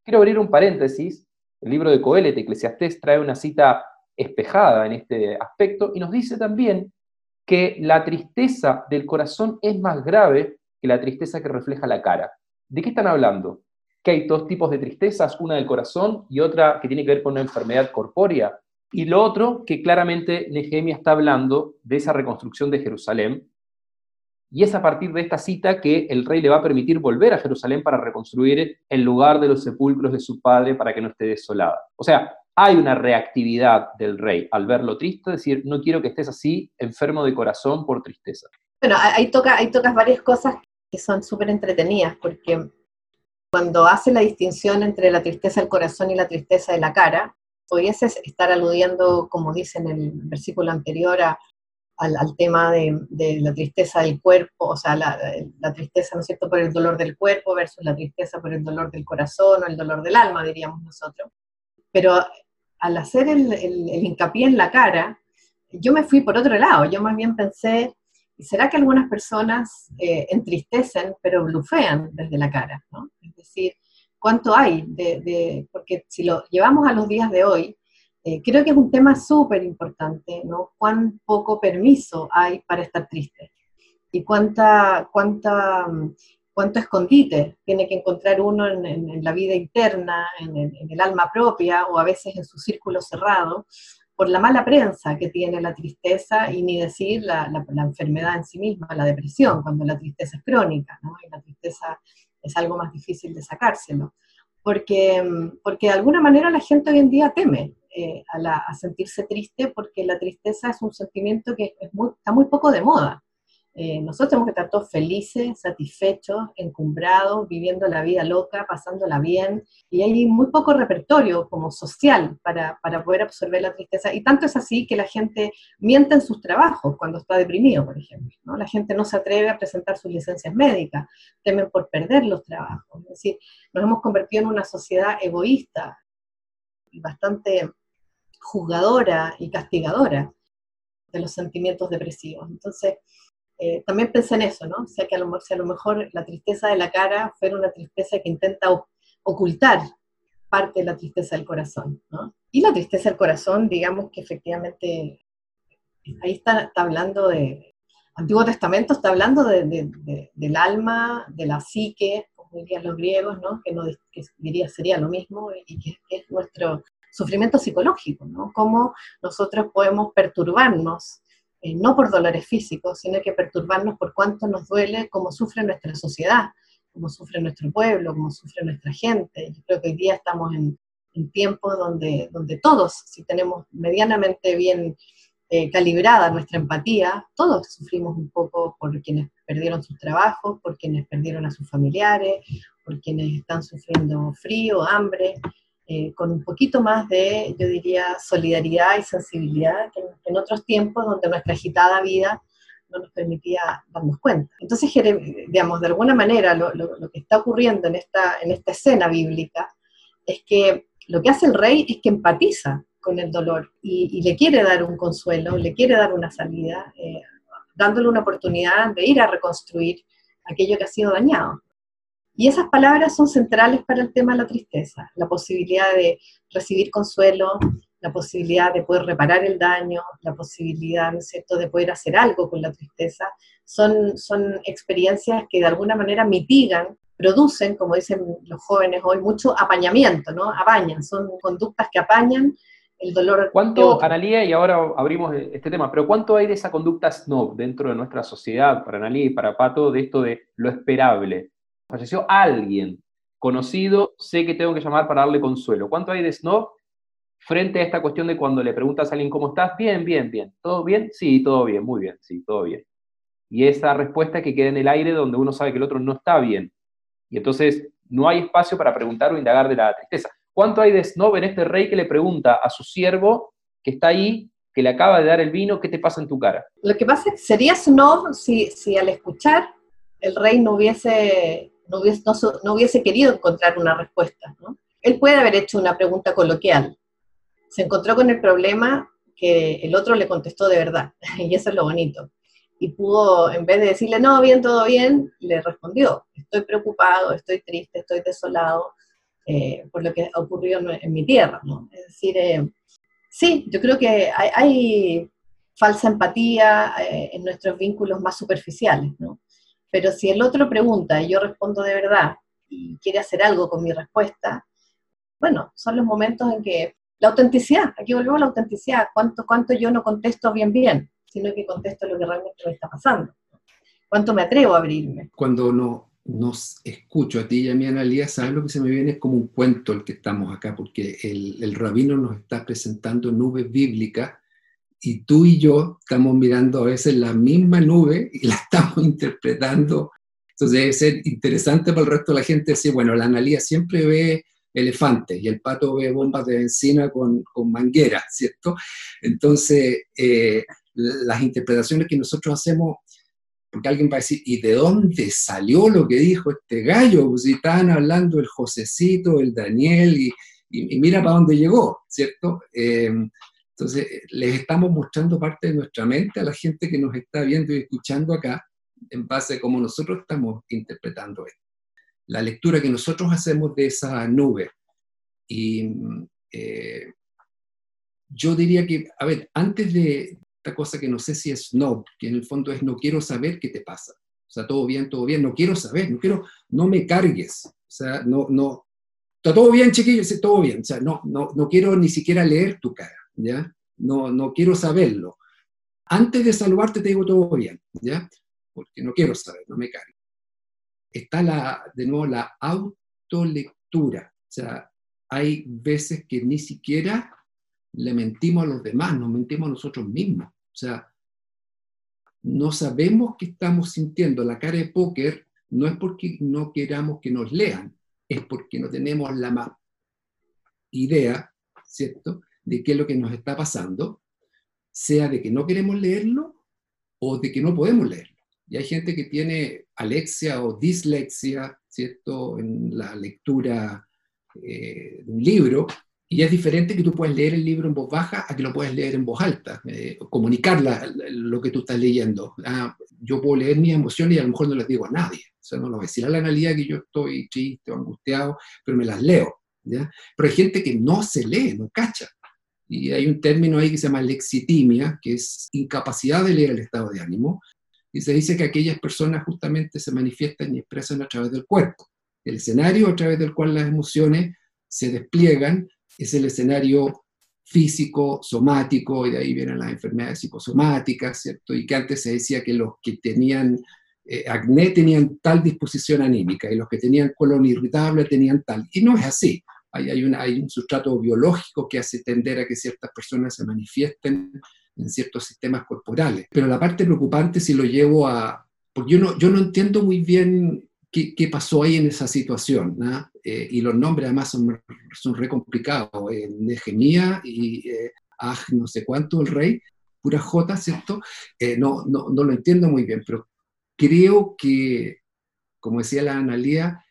Quiero abrir un paréntesis. El libro de Coelete, Eclesiastés, trae una cita espejada en este aspecto y nos dice también que la tristeza del corazón es más grave que la tristeza que refleja la cara. ¿De qué están hablando? Que hay dos tipos de tristezas, una del corazón y otra que tiene que ver con una enfermedad corpórea. Y lo otro, que claramente Nehemia está hablando de esa reconstrucción de Jerusalén. Y es a partir de esta cita que el rey le va a permitir volver a Jerusalén para reconstruir el lugar de los sepulcros de su padre para que no esté desolada. O sea, hay una reactividad del rey al verlo triste, decir, no quiero que estés así, enfermo de corazón por tristeza. Bueno, ahí, toca, ahí tocas varias cosas que son súper entretenidas, porque cuando hace la distinción entre la tristeza del corazón y la tristeza de la cara, pudieses estar aludiendo, como dice en el versículo anterior, al, tema de, la tristeza del cuerpo, o sea, la, la, tristeza, ¿no es cierto?, por el dolor del cuerpo versus la tristeza por el dolor del corazón o el dolor del alma, diríamos nosotros. Pero al hacer el, hincapié en la cara, yo me fui por otro lado, yo más bien pensé, ¿será que algunas personas eh, entristecen pero blufean desde la cara? Es decir, ¿cuánto hay? De, porque si lo llevamos a los días de hoy, eh, creo que es un tema súper importante, ¿no? Cuán poco permiso hay para estar triste y cuánta, cuánta cuánto escondite tiene que encontrar uno en, la vida interna, en, el alma propia o a veces en su círculo cerrado, por la mala prensa que tiene la tristeza y ni decir la, enfermedad en sí misma, la depresión, cuando la tristeza es crónica, ¿no? y la tristeza es algo más difícil de sacárselo. Porque, porque de alguna manera la gente hoy en día teme eh, a, sentirse triste porque la tristeza es un sentimiento que está muy poco de moda. Eh, nosotros tenemos que estar todos felices, satisfechos, encumbrados, viviendo la vida loca, pasándola bien, y hay muy poco repertorio como social para, para, poder absorber la tristeza, y tanto es así que la gente miente en sus trabajos cuando está deprimido, por ejemplo, ¿no? La gente no se atreve a presentar sus licencias médicas, temen por perder los trabajos, es decir, nos hemos convertido en una sociedad egoísta y bastante juzgadora y castigadora de los sentimientos depresivos. Entonces, eh, también pensé en eso, ¿no? O sea, que a lo, a lo mejor la tristeza de la cara fuera una tristeza que intenta ocultar parte de la tristeza del corazón, ¿no? Y la tristeza del corazón, digamos que efectivamente, ahí está, hablando de, Antiguo Testamento está hablando de, del alma, de la psique, como dirían los griegos, ¿no? Que, no, que diría, sería lo mismo, y que, es nuestro sufrimiento psicológico, ¿no? Cómo nosotros podemos perturbarnos, eh, no por dolores físicos, sino que perturbarnos por cuánto nos duele, cómo sufre nuestra sociedad, cómo sufre nuestro pueblo, cómo sufre nuestra gente. Creo que hoy día estamos en, tiempos donde, donde todos, si tenemos medianamente bien eh, calibrada nuestra empatía, todos sufrimos un poco por quienes perdieron sus trabajos, por quienes perdieron a sus familiares, por quienes están sufriendo frío, hambre, eh, con un poquito más de, yo diría, solidaridad y sensibilidad que en otros tiempos donde nuestra agitada vida no nos permitía darnos cuenta. Entonces, digamos, de alguna manera lo, que está ocurriendo en esta, en esta escena bíblica es que lo que hace el rey es que empatiza con el dolor y, le quiere dar un consuelo, le quiere dar una salida, eh, dándole una oportunidad de ir a reconstruir aquello que ha sido dañado. Y esas palabras son centrales para el tema de la tristeza, la posibilidad de recibir consuelo, la posibilidad de poder reparar el daño, la posibilidad, ¿no es cierto?, de poder hacer algo con la tristeza, son, son experiencias que de alguna manera mitigan, producen, como dicen los jóvenes hoy, mucho apañamiento, ¿no? Apañan, son conductas que apañan el dolor. ¿Cuánto, Analía, y ahora abrimos este tema, pero cuánto hay de esa conducta snob dentro de nuestra sociedad, para Analía y para Pato, de esto de lo esperable? Falleció alguien conocido, sé que tengo que llamar para darle consuelo. ¿Cuánto hay de snob frente a esta cuestión de cuando le preguntas a alguien cómo estás, bien, bien, bien, ¿todo bien? Sí, todo bien, muy bien, sí, todo bien. Y esa respuesta que queda en el aire donde uno sabe que el otro no está bien. Y entonces no hay espacio para preguntar o indagar de la tristeza. ¿Cuánto hay de snob en este rey que le pregunta a su siervo que está ahí, que le acaba de dar el vino, qué te pasa en tu cara? Lo que pasa es que sería snob si, si al escuchar el rey no hubiese, no hubiese, querido encontrar una respuesta. ¿no? Él puede haber hecho una pregunta coloquial, se encontró con el problema que el otro le contestó de verdad, y eso es lo bonito. Y pudo, en vez de decirle, no, bien, todo bien, le respondió, estoy preocupado, estoy triste, estoy desolado eh, por lo que ha ocurrido en, mi tierra. ¿no? Es decir, eh, sí, yo creo que hay, falsa empatía eh, en nuestros vínculos más superficiales, ¿no? Pero si el otro pregunta y yo respondo de verdad y quiere hacer algo con mi respuesta, bueno, son los momentos en que la autenticidad, aquí volvemos a la autenticidad, cuánto, cuánto yo no contesto bien bien, sino que contesto lo que realmente me está pasando, cuánto me atrevo a abrirme. Cuando no, nos escucho a ti y a mi analía, ¿sabes lo que se me viene? Es como un cuento el que estamos acá, porque el, el rabino nos está presentando nubes bíblicas y tú y yo estamos mirando a veces la misma nube y la estamos interpretando. Entonces debe ser interesante para el resto de la gente decir, bueno, la analía siempre ve elefantes y el pato ve bombas de benzina con, con mangueras, ¿cierto? Entonces, eh, las interpretaciones que nosotros hacemos, porque alguien va a decir, ¿y de dónde salió lo que dijo este gallo? Pues si estaban hablando el Josecito, el Daniel, y, y, mira para dónde llegó, ¿cierto? Eh, entonces, les estamos mostrando parte de nuestra mente a la gente que nos está viendo y escuchando acá, en base a cómo nosotros estamos interpretando esto la lectura que nosotros hacemos de esa nube. Y eh, yo diría que, a ver, antes de esta cosa que no sé si es no, que en el fondo es no quiero saber qué te pasa. O sea, todo bien, todo bien, no quiero saber, no quiero, no me cargues. O sea, no, no, está todo bien, chiquillo, sí, todo bien. O sea, no, no, no quiero ni siquiera leer tu cara, ¿ya? No, no quiero saberlo. Antes de saludarte te digo todo bien, ¿ya? Porque no quiero saber, no me cargues está la, de nuevo la autolectura. O sea, hay veces que ni siquiera le mentimos a los demás, nos mentimos a nosotros mismos. O sea, no sabemos qué estamos sintiendo. La cara de póker no es porque no queramos que nos lean, es porque no tenemos la más idea, ¿cierto?, de qué es lo que nos está pasando, sea de que no queremos leerlo o de que no podemos leerlo. Y hay gente que tiene alexia o dislexia, ¿cierto?, en la lectura eh, de un libro, Y es diferente que tú puedes leer el libro en voz baja a que lo puedes leer en voz alta, eh, comunicar lo que tú estás leyendo. Ah, yo puedo leer mis emociones y a lo mejor no les digo a nadie. O sea, no lo voy a decir a la analidad que yo estoy triste o angustiado, pero me las leo. ¿ya? Pero hay gente que no se lee, no cacha. Y hay un término ahí que se llama lexitimia, que es incapacidad de leer el estado de ánimo. Y se dice que aquellas personas justamente se manifiestan y expresan a través del cuerpo. El escenario a través del cual las emociones se despliegan es el escenario físico, somático, y de ahí vienen las enfermedades psicosomáticas, ¿cierto? Y que antes se decía que los que tenían eh, acné tenían tal disposición anímica y los que tenían colon irritable tenían tal. Y no es así. Hay, hay, una, hay un sustrato biológico que hace tender a que ciertas personas se manifiesten en ciertos sistemas corporales. Pero la parte preocupante si lo llevo a... Porque yo no, yo no entiendo muy bien qué, pasó ahí en esa situación. Eh, y los nombres además son, son re complicados. Eh, Nehemía y eh, no sé cuánto, el rey, pura J, ¿cierto? Eh, no, no, no, lo entiendo muy bien, pero creo que, como decía la Analía,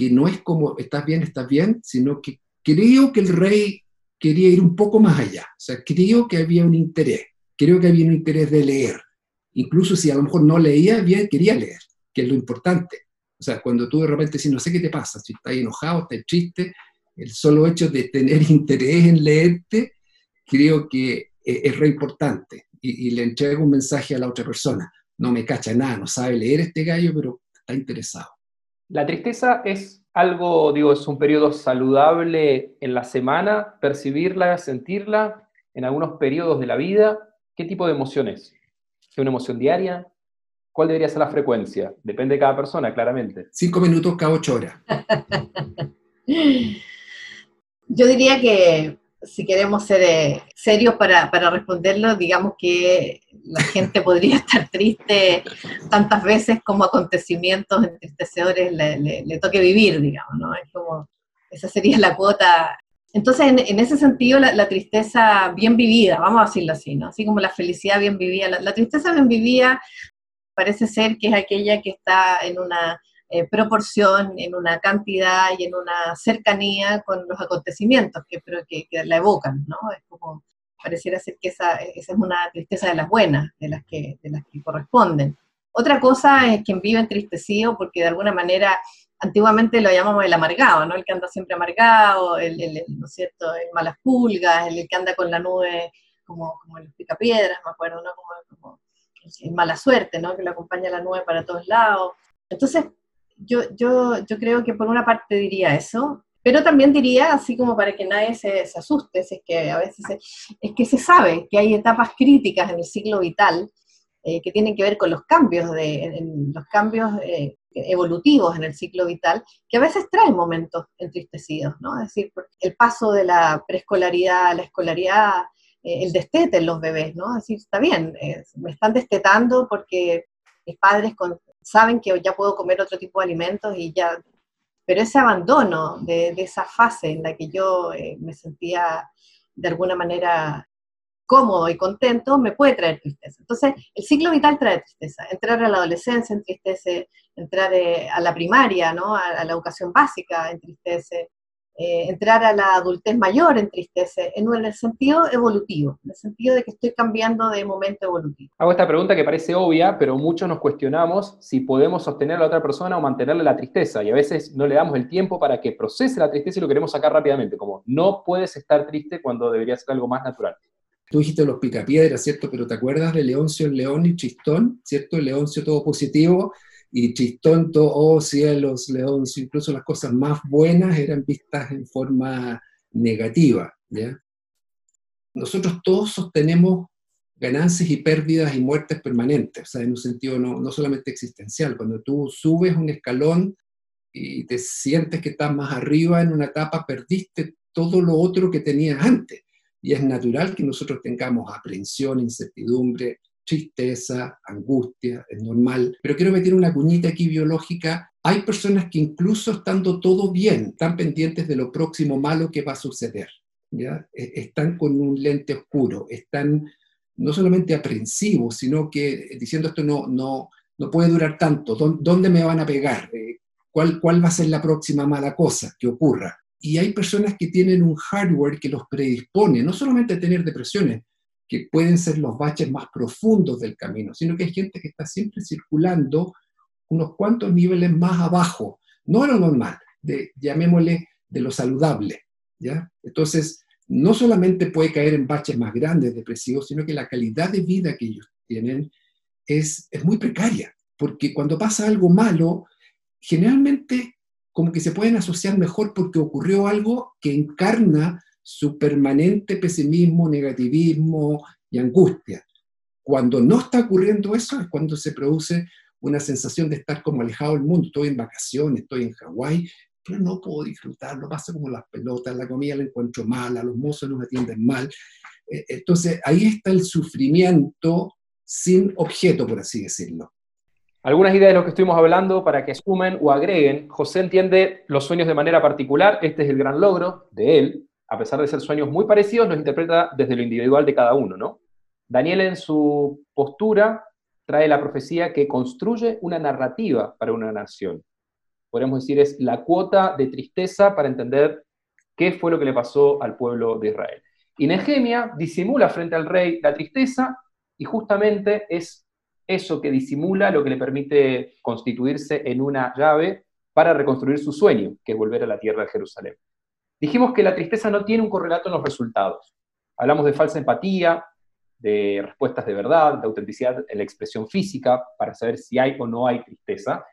que no es como estás bien, estás bien, sino que creo que el rey quería ir un poco más allá. O sea, creo que había un interés, creo que había un interés de leer. Incluso si a lo mejor no leía bien, quería leer, que es lo importante. O sea, cuando tú de repente dices, no sé qué te pasa, si estás enojado, estás triste, el solo hecho de tener interés en leerte, creo que es, re importante. Y, le entrego un mensaje a la otra persona. No me cacha nada, no sabe leer este gallo, pero está interesado. La tristeza es algo, digo, es un periodo saludable en la semana, percibirla, sentirla, en algunos periodos de la vida. ¿Qué tipo de emoción es? ¿Es una emoción diaria? ¿Cuál debería ser la frecuencia? Depende de cada persona, claramente. Cinco minutos cada ocho horas. Yo diría que si queremos ser eh, serios para, responderlo, digamos que la gente podría estar triste tantas veces como acontecimientos entristecedores le, toque vivir, digamos, ¿no? Es como, esa sería la cuota. Entonces, en, ese sentido, la, tristeza bien vivida, vamos a decirlo así, ¿no? Así como la felicidad bien vivida. la tristeza bien vivida parece ser que es aquella que está en una eh, proporción, en una cantidad y en una cercanía con los acontecimientos que, pero que, la evocan, ¿no? Es como, pareciera ser que esa, esa, es una tristeza de las buenas, de las, que, de las que corresponden. Otra cosa es quien vive entristecido porque de alguna manera antiguamente lo llamamos el amargado, ¿no? El que anda siempre amargado, el, el, ¿no es cierto? El malas pulgas, el, que anda con la nube como, como el picapiedras, me acuerdo, ¿no? como mala suerte, ¿no? Que le acompaña la nube para todos lados. Entonces, yo, yo, yo creo que por una parte diría eso, pero también diría, así como para que nadie se, se asuste, es que a veces es que se sabe que hay etapas críticas en el ciclo vital eh, que tienen que ver con los cambios, de, los cambios eh, evolutivos en el ciclo vital, que a veces traen momentos entristecidos, ¿no? Es decir, el paso de la preescolaridad a la escolaridad eh, el destete en los bebés, ¿no? Es decir, está bien, me están destetando porque mis padres saben que ya puedo comer otro tipo de alimentos y ya, pero ese abandono de, esa fase en la que yo eh, me sentía de alguna manera cómodo y contento, me puede traer tristeza. Entonces, el ciclo vital trae tristeza. Entrar a la adolescencia entristece, entrar a la primaria, ¿no? a, a la educación básica entristece, eh, entrar a la adultez mayor entristece, en el sentido evolutivo, en el sentido de que estoy cambiando de momento evolutivo. Hago esta pregunta que parece obvia, pero muchos nos cuestionamos si podemos sostener a la otra persona o mantenerle la tristeza, y a veces no le damos el tiempo para que procese la tristeza y lo queremos sacar rápidamente, como no puedes estar triste cuando debería ser algo más natural. Tú dijiste los picapiedras, ¿cierto? Pero ¿te acuerdas de Leoncio el León y Chistón, ¿cierto? Leoncio todo positivo, y chistonto, oh cielos, león, incluso las cosas más buenas eran vistas en forma negativa. ¿ya? Nosotros todos sostenemos ganancias y pérdidas y muertes permanentes, o sea, en un sentido no, no solamente existencial. Cuando tú subes un escalón y te sientes que estás más arriba en una etapa, perdiste todo lo otro que tenías antes. Y es natural que nosotros tengamos aprensión, incertidumbre, tristeza, angustia, es normal. Pero quiero meter una cuñita aquí biológica. Hay personas que incluso estando todo bien, están pendientes de lo próximo malo que va a suceder. ¿ya? E, están con un lente oscuro, están no solamente aprensivos, sino que diciendo esto no, no, no puede durar tanto, ¿dónde me van a pegar? Eh, ¿Cuál, ¿Cuál va a ser la próxima mala cosa que ocurra? y hay personas que tienen un hardware que los predispone, no solamente a tener depresiones, que pueden ser los baches más profundos del camino, sino que hay gente que está siempre circulando unos cuantos niveles más abajo, no lo normal, de, llamémosle de lo saludable. ¿ya? Entonces, no solamente puede caer en baches más grandes depresivos, sino que la calidad de vida que ellos tienen es, es muy precaria, porque cuando pasa algo malo, generalmente como que se pueden asociar mejor porque ocurrió algo que encarna su permanente pesimismo, negativismo y angustia. Cuando no está ocurriendo eso es cuando se produce una sensación de estar como alejado del mundo. Estoy en vacaciones, estoy en Hawái, pero no puedo disfrutarlo, pasa como las pelotas, la comida la encuentro mala, los mozos no me atienden mal. Eh, entonces ahí está el sufrimiento sin objeto, por así decirlo. Algunas ideas de lo que estuvimos hablando para que sumen o agreguen. José entiende los sueños de manera particular, este es el gran logro de él, a pesar de ser sueños muy parecidos, los interpreta desde lo individual de cada uno, ¿no? Daniel en su postura trae la profecía que construye una narrativa para una nación. Podemos decir es la cuota de tristeza para entender qué fue lo que le pasó al pueblo de Israel. Y Nehemia disimula frente al rey la tristeza y justamente es eso que disimula lo que le permite constituirse en una llave para reconstruir su sueño, que es volver a la tierra de Jerusalén. Dijimos que la tristeza no tiene un correlato en los resultados. Hablamos de falsa empatía, de respuestas de verdad, de autenticidad en la expresión física, para saber si hay o no hay tristeza.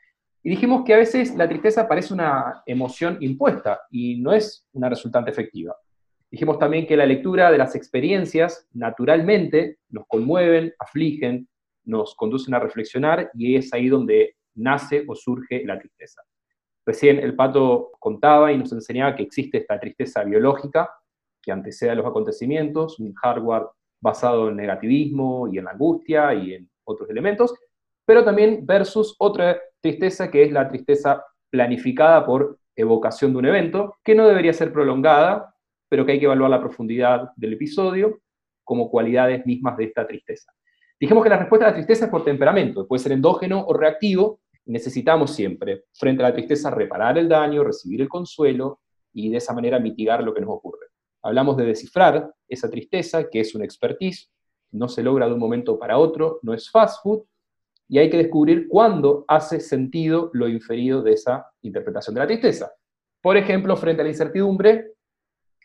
Y dijimos que a veces la tristeza parece una emoción impuesta y no es una resultante efectiva. Dijimos también que la lectura de las experiencias naturalmente nos conmueven, afligen, nos conducen a reflexionar y es ahí donde nace o surge la tristeza. Recién el pato contaba y nos enseñaba que existe esta tristeza biológica que antecede a los acontecimientos, un hardware basado en negativismo y en la angustia y en otros elementos, pero también versus otra tristeza que es la tristeza planificada por evocación de un evento, que no debería ser prolongada, pero que hay que evaluar la profundidad del episodio como cualidades mismas de esta tristeza. Dijimos que la respuesta a la tristeza es por temperamento, puede ser endógeno o reactivo, necesitamos siempre, frente a la tristeza, reparar el daño, recibir el consuelo y de esa manera mitigar lo que nos ocurre. Hablamos de descifrar esa tristeza, que es una expertise, no se logra de un momento para otro, no es fast food, y hay que descubrir cuándo hace sentido lo inferido de esa interpretación de la tristeza. Por ejemplo, frente a la incertidumbre,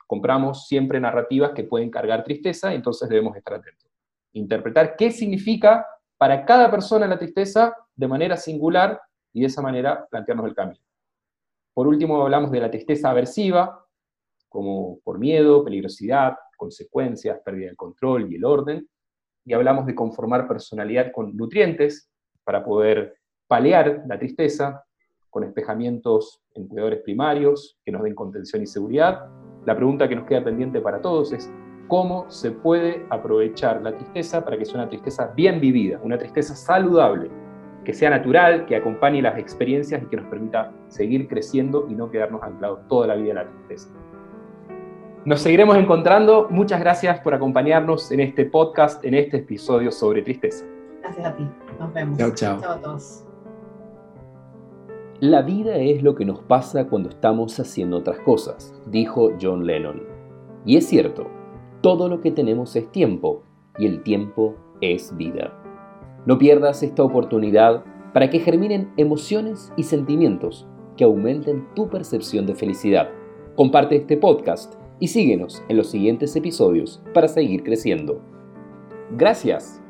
compramos siempre narrativas que pueden cargar tristeza, entonces debemos estar atentos. Interpretar qué significa para cada persona la tristeza de manera singular y de esa manera plantearnos el camino. Por último, hablamos de la tristeza aversiva, como por miedo, peligrosidad, consecuencias, pérdida del control y el orden, y hablamos de conformar personalidad con nutrientes para poder paliar la tristeza, con espejamientos en cuidadores primarios que nos den contención y seguridad. La pregunta que nos queda pendiente para todos es, ¿cómo se puede aprovechar la tristeza para que sea una tristeza bien vivida, una tristeza saludable, que sea natural, que acompañe las experiencias y que nos permita seguir creciendo y no quedarnos anclados toda la vida en la tristeza. Nos seguiremos encontrando. Muchas gracias por acompañarnos en este podcast, en este episodio sobre tristeza. Gracias a ti. Nos vemos. Chao, chao. Chao a todos. La vida es lo que nos pasa cuando estamos haciendo otras cosas, dijo John Lennon. Y es cierto, todo lo que tenemos es tiempo y el tiempo es vida. No pierdas esta oportunidad para que germinen emociones y sentimientos que aumenten tu percepción de felicidad. Comparte este podcast y síguenos en los siguientes episodios para seguir creciendo. Gracias